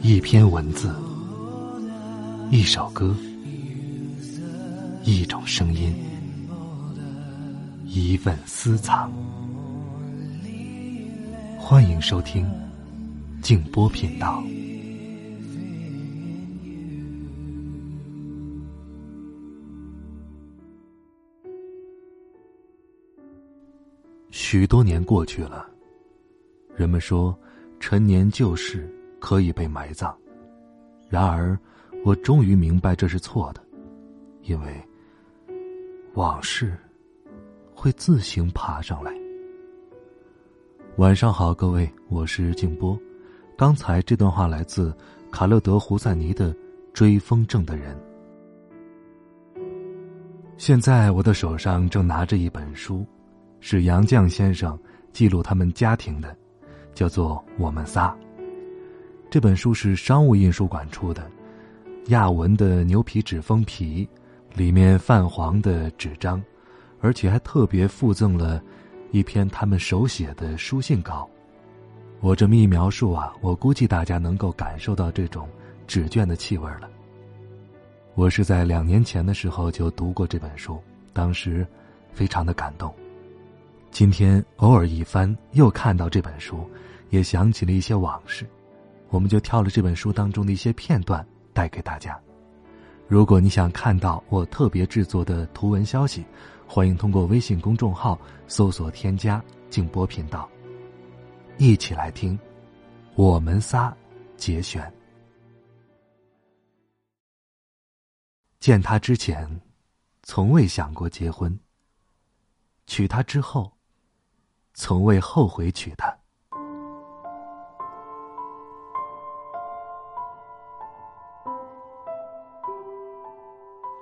一篇文字，一首歌，一种声音，一份私藏。欢迎收听静波频道。许多年过去了，人们说，陈年旧事可以被埋葬。然而，我终于明白这是错的，因为往事会自行爬上来。晚上好，各位，我是静波。刚才这段话来自卡勒德·胡塞尼的《追风筝的人》。现在我的手上正拿着一本书。是杨绛先生记录他们家庭的，叫做《我们仨》。这本书是商务印书馆出的，亚文的牛皮纸封皮，里面泛黄的纸张，而且还特别附赠了一篇他们手写的书信稿。我这么一描述啊，我估计大家能够感受到这种纸卷的气味了。我是在两年前的时候就读过这本书，当时非常的感动。今天偶尔一翻，又看到这本书，也想起了一些往事，我们就挑了这本书当中的一些片段带给大家。如果你想看到我特别制作的图文消息，欢迎通过微信公众号搜索添加“静波频道”，一起来听我们仨节选。见他之前，从未想过结婚；娶她之后。从未后悔娶她。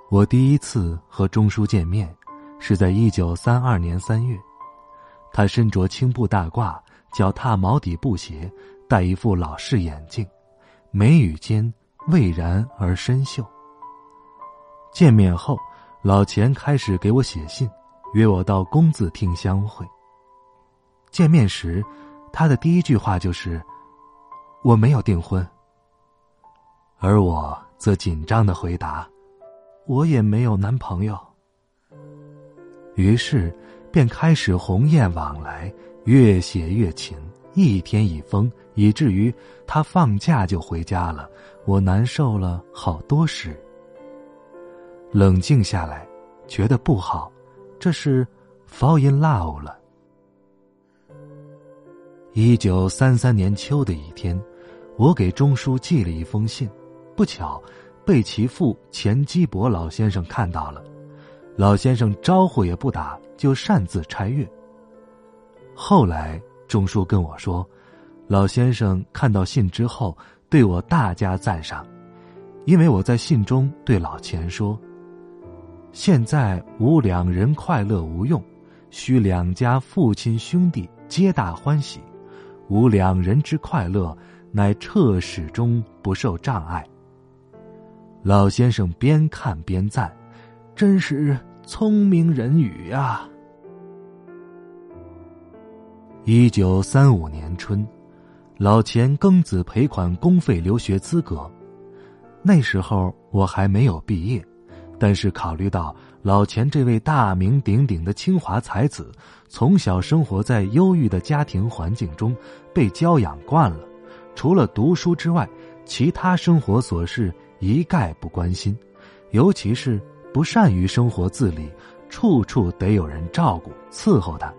我第一次和钟书见面，是在一九三二年三月。他身着青布大褂，脚踏毛底布鞋，戴一副老式眼镜，眉宇间蔚然而深秀。见面后，老钱开始给我写信，约我到公子厅相会。见面时，他的第一句话就是：“我没有订婚。”而我则紧张的回答：“我也没有男朋友。”于是，便开始鸿雁往来，越写越勤，一天一封，以至于他放假就回家了，我难受了好多时。冷静下来，觉得不好，这是 fall in love 了。一九三三年秋的一天，我给钟书寄了一封信，不巧被其父钱基伯老先生看到了。老先生招呼也不打，就擅自拆阅。后来钟书跟我说，老先生看到信之后，对我大加赞赏，因为我在信中对老钱说：“现在无两人快乐无用，需两家父亲兄弟皆大欢喜。”无两人之快乐，乃彻始终不受障碍。老先生边看边赞：“真是聪明人语呀！”一九三五年春，老钱庚子赔款公费留学资格。那时候我还没有毕业，但是考虑到老钱这位大名鼎鼎的清华才子。从小生活在忧郁的家庭环境中，被教养惯了，除了读书之外，其他生活琐事一概不关心，尤其是不善于生活自理，处处得有人照顾伺候他，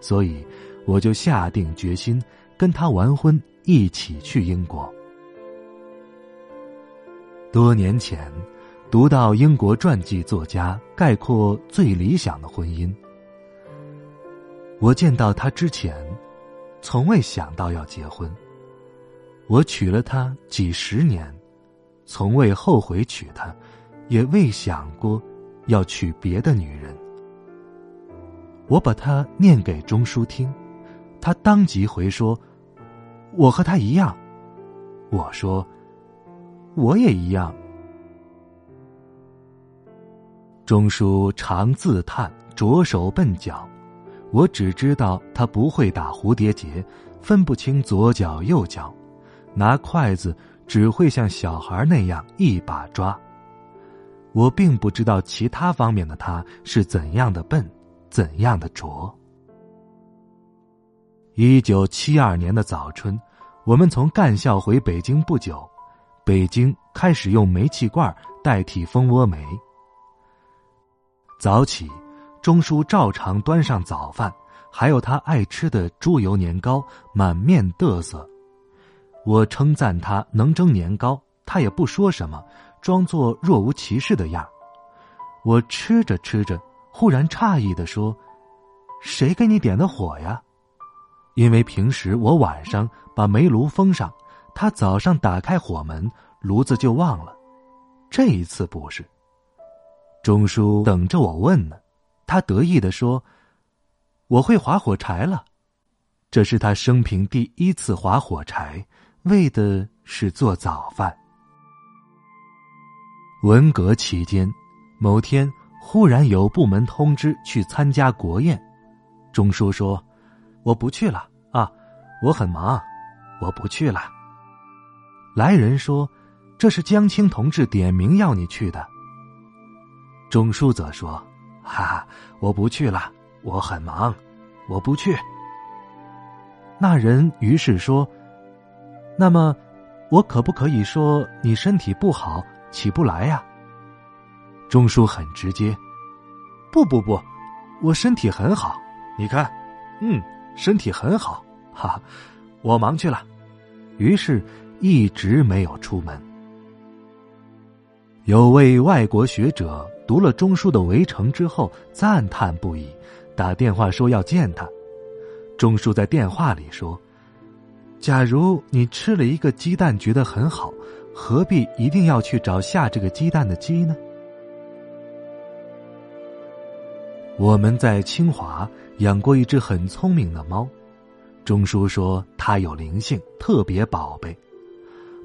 所以我就下定决心跟他完婚，一起去英国。多年前，读到英国传记作家概括最理想的婚姻。我见到他之前，从未想到要结婚。我娶了她几十年，从未后悔娶她，也未想过要娶别的女人。我把她念给钟书听，他当即回说：“我和他一样。”我说：“我也一样。”钟书常自叹，着手笨脚。我只知道他不会打蝴蝶结，分不清左脚右脚，拿筷子只会像小孩那样一把抓。我并不知道其他方面的他是怎样的笨，怎样的拙。一九七二年的早春，我们从干校回北京不久，北京开始用煤气罐代替蜂窝煤。早起，钟叔照常端上早饭，还有他爱吃的猪油年糕，满面得瑟。我称赞他能蒸年糕，他也不说什么。装作若无其事的样我吃着吃着，忽然诧异的说：“谁给你点的火呀？”因为平时我晚上把煤炉封上，他早上打开火门，炉子就忘了。这一次不是。钟叔等着我问呢，他得意的说：“我会划火柴了。”这是他生平第一次划火柴，为的是做早饭。文革期间，某天忽然有部门通知去参加国宴，钟叔说：“我不去了啊，我很忙，我不去了。”来人说：“这是江青同志点名要你去的。”钟叔则说：“哈哈，我不去了，我很忙，我不去。”那人于是说：“那么，我可不可以说你身体不好？”起不来呀。钟叔很直接，不不不，我身体很好，你看，嗯，身体很好，哈，我忙去了，于是一直没有出门。有位外国学者读了钟书的《围城》之后赞叹不已，打电话说要见他。钟书在电话里说：“假如你吃了一个鸡蛋觉得很好。”何必一定要去找下这个鸡蛋的鸡呢？我们在清华养过一只很聪明的猫，钟叔说它有灵性，特别宝贝。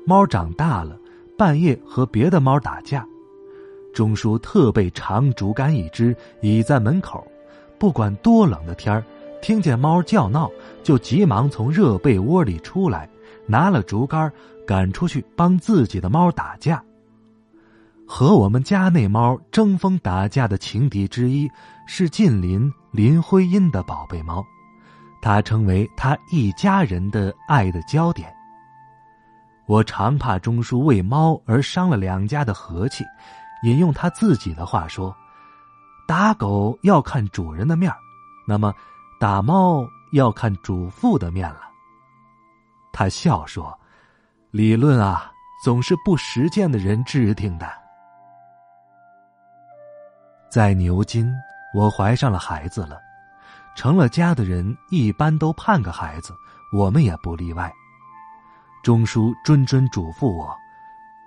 猫长大了，半夜和别的猫打架，钟叔特备长竹竿一支，倚在门口，不管多冷的天儿，听见猫叫闹，就急忙从热被窝里出来，拿了竹竿。赶出去帮自己的猫打架。和我们家那猫争锋打架的情敌之一是近邻林徽因的宝贝猫，它成为他一家人的爱的焦点。我常怕钟叔为猫而伤了两家的和气，引用他自己的话说：“打狗要看主人的面那么打猫要看主妇的面了。”他笑说。理论啊，总是不实践的人制定的。在牛津，我怀上了孩子了，成了家的人一般都盼个孩子，我们也不例外。钟叔谆谆嘱咐我：“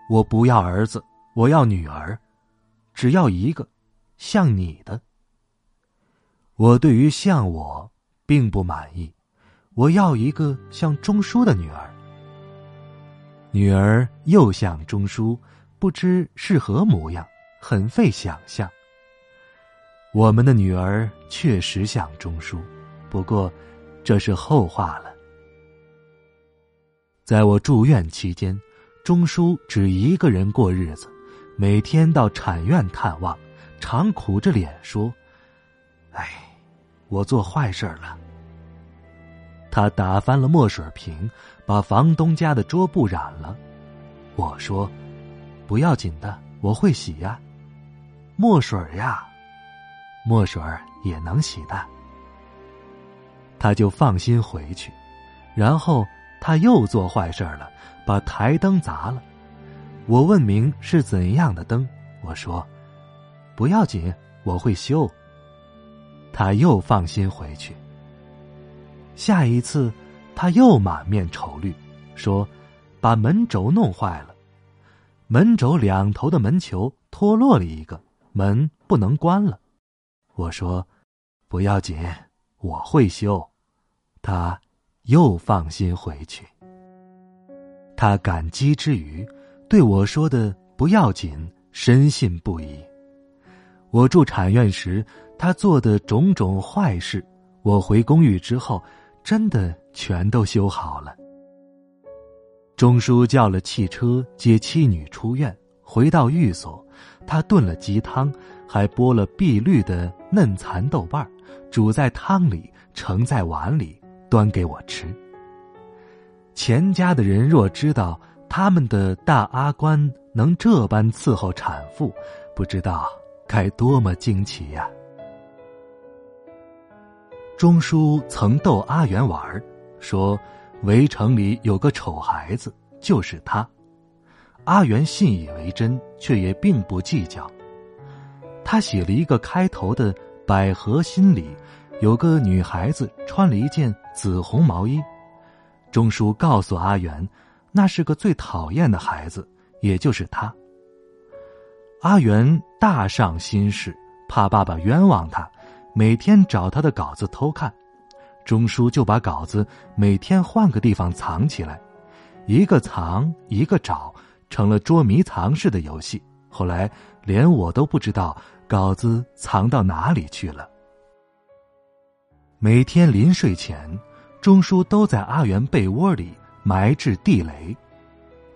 我不要儿子，我要女儿，只要一个，像你的。”我对于像我并不满意，我要一个像钟叔的女儿。女儿又像钟书，不知是何模样，很费想象。我们的女儿确实像钟书，不过这是后话了。在我住院期间，钟书只一个人过日子，每天到产院探望，常苦着脸说：“哎，我做坏事了。”他打翻了墨水瓶，把房东家的桌布染了。我说：“不要紧的，我会洗呀。”墨水呀，墨水也能洗的。他就放心回去。然后他又做坏事了，把台灯砸了。我问明是怎样的灯，我说：“不要紧，我会修。”他又放心回去。下一次，他又满面愁虑，说：“把门轴弄坏了，门轴两头的门球脱落了一个，门不能关了。”我说：“不要紧，我会修。”他又放心回去。他感激之余，对我说的“不要紧”深信不疑。我住产院时，他做的种种坏事，我回公寓之后。真的全都修好了。钟叔叫了汽车接妻女出院，回到寓所，他炖了鸡汤，还剥了碧绿的嫩蚕豆瓣煮在汤里，盛在碗里，端给我吃。钱家的人若知道他们的大阿官能这般伺候产妇，不知道该多么惊奇呀！钟叔曾逗阿元玩说。围城里有个丑孩子，就是他。阿元信以为真，却也并不计较。他写了一个开头的“百合心”里，有个女孩子穿了一件紫红毛衣。钟叔告诉阿元，那是个最讨厌的孩子，也就是他。阿元大上心事，怕爸爸冤枉他，每天找他的稿子偷看。钟叔就把稿子每天换个地方藏起来，一个藏一个找，成了捉迷藏式的游戏。后来连我都不知道稿子藏到哪里去了。每天临睡前，钟叔都在阿元被窝里埋置地雷，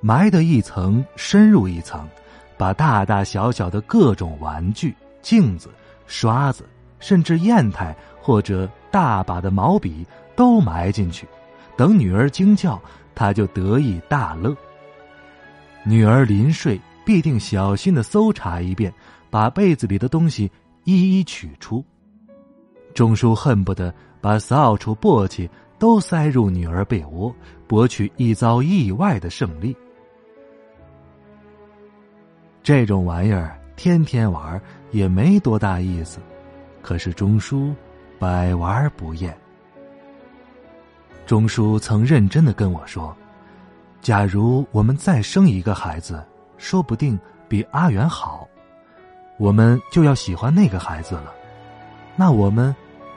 埋的一层深入一层，把大大小小的各种玩具、镜子、刷子，甚至砚台或者。大把的毛笔都埋进去，等女儿惊叫，他就得意大乐。女儿临睡必定小心的搜查一遍，把被子里的东西一一取出。钟叔恨不得把扫帚、簸箕都塞入女儿被窝，博取一遭意外的胜利。这种玩意儿天天玩也没多大意思，可是钟叔。百玩不厌。钟叔曾认真的跟我说：“假如我们再生一个孩子，说不定比阿元好，我们就要喜欢那个孩子了。那我们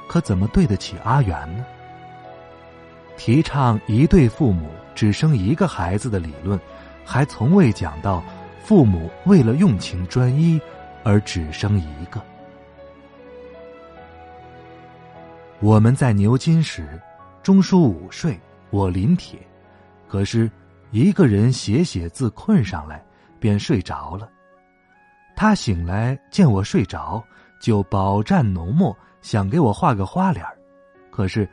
可怎么对得起阿元呢？”提倡一对父母只生一个孩子的理论，还从未讲到父母为了用情专一而只生一个。我们在牛津时，钟叔午睡，我临帖。可是，一个人写写字困上来，便睡着了。他醒来见我睡着，就饱蘸浓墨，想给我画个花脸可是，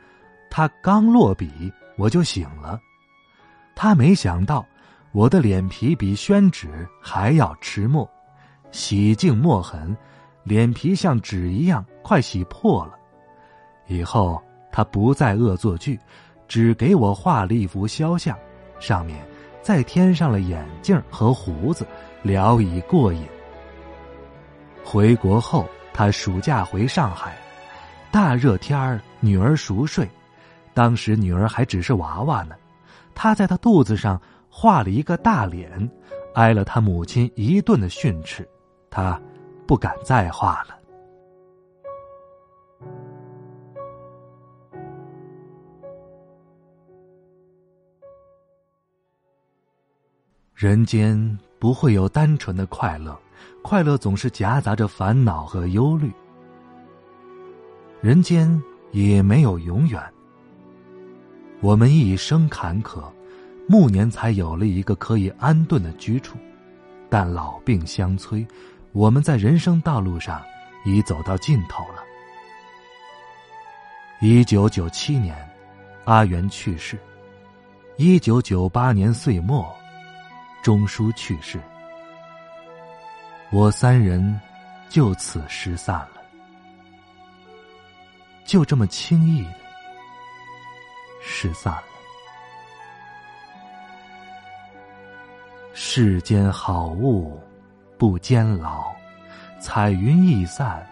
他刚落笔，我就醒了。他没想到，我的脸皮比宣纸还要吃墨，洗净墨痕，脸皮像纸一样快洗破了。以后他不再恶作剧，只给我画了一幅肖像，上面再添上了眼镜和胡子，聊以过瘾。回国后，他暑假回上海，大热天儿，女儿熟睡，当时女儿还只是娃娃呢，他在她肚子上画了一个大脸，挨了他母亲一顿的训斥，他不敢再画了。人间不会有单纯的快乐，快乐总是夹杂着烦恼和忧虑。人间也没有永远。我们一生坎坷，暮年才有了一个可以安顿的居处，但老病相催，我们在人生道路上已走到尽头了。一九九七年，阿元去世；一九九八年岁末。钟书去世，我三人就此失散了，就这么轻易的失散了。世间好物不坚牢，彩云易散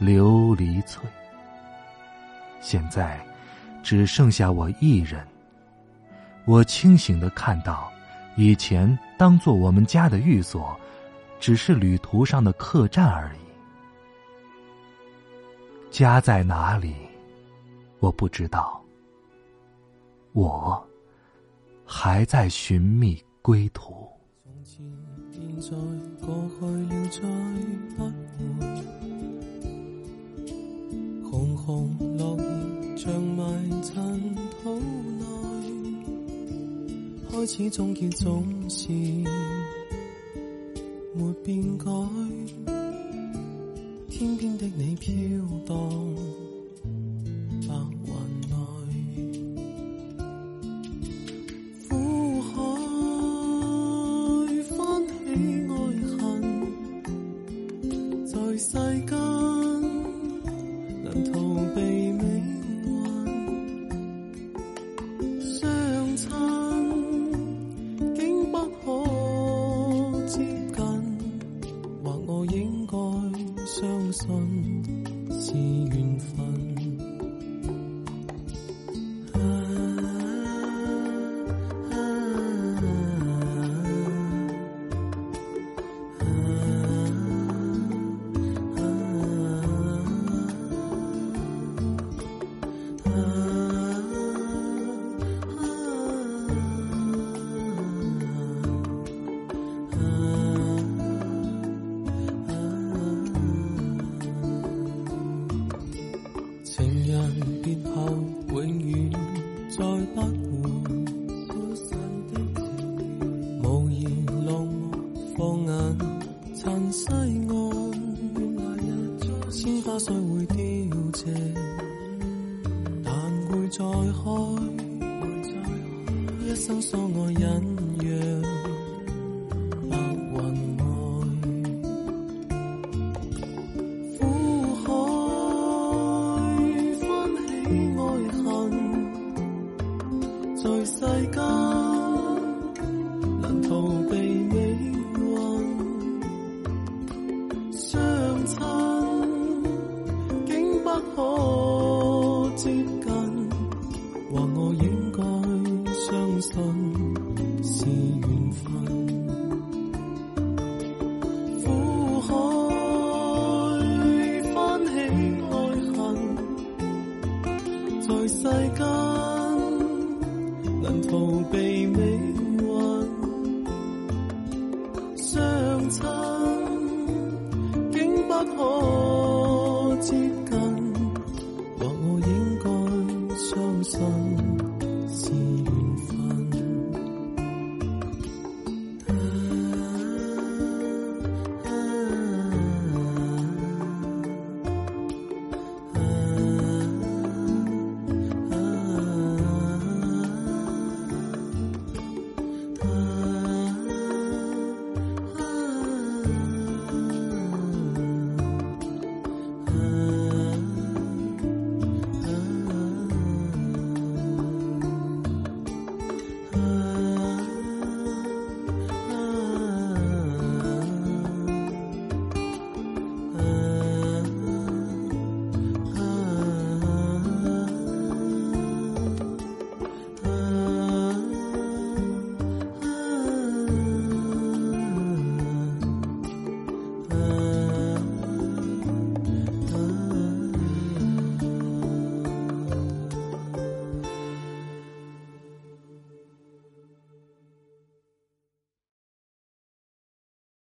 琉璃脆。现在只剩下我一人，我清醒的看到。以前当做我们家的寓所，只是旅途上的客栈而已。家在哪里，我不知道。我还在寻觅归途。红红落叶像埋尘土内。开始总结总是没变改，天边的你飘荡鲜花可 song.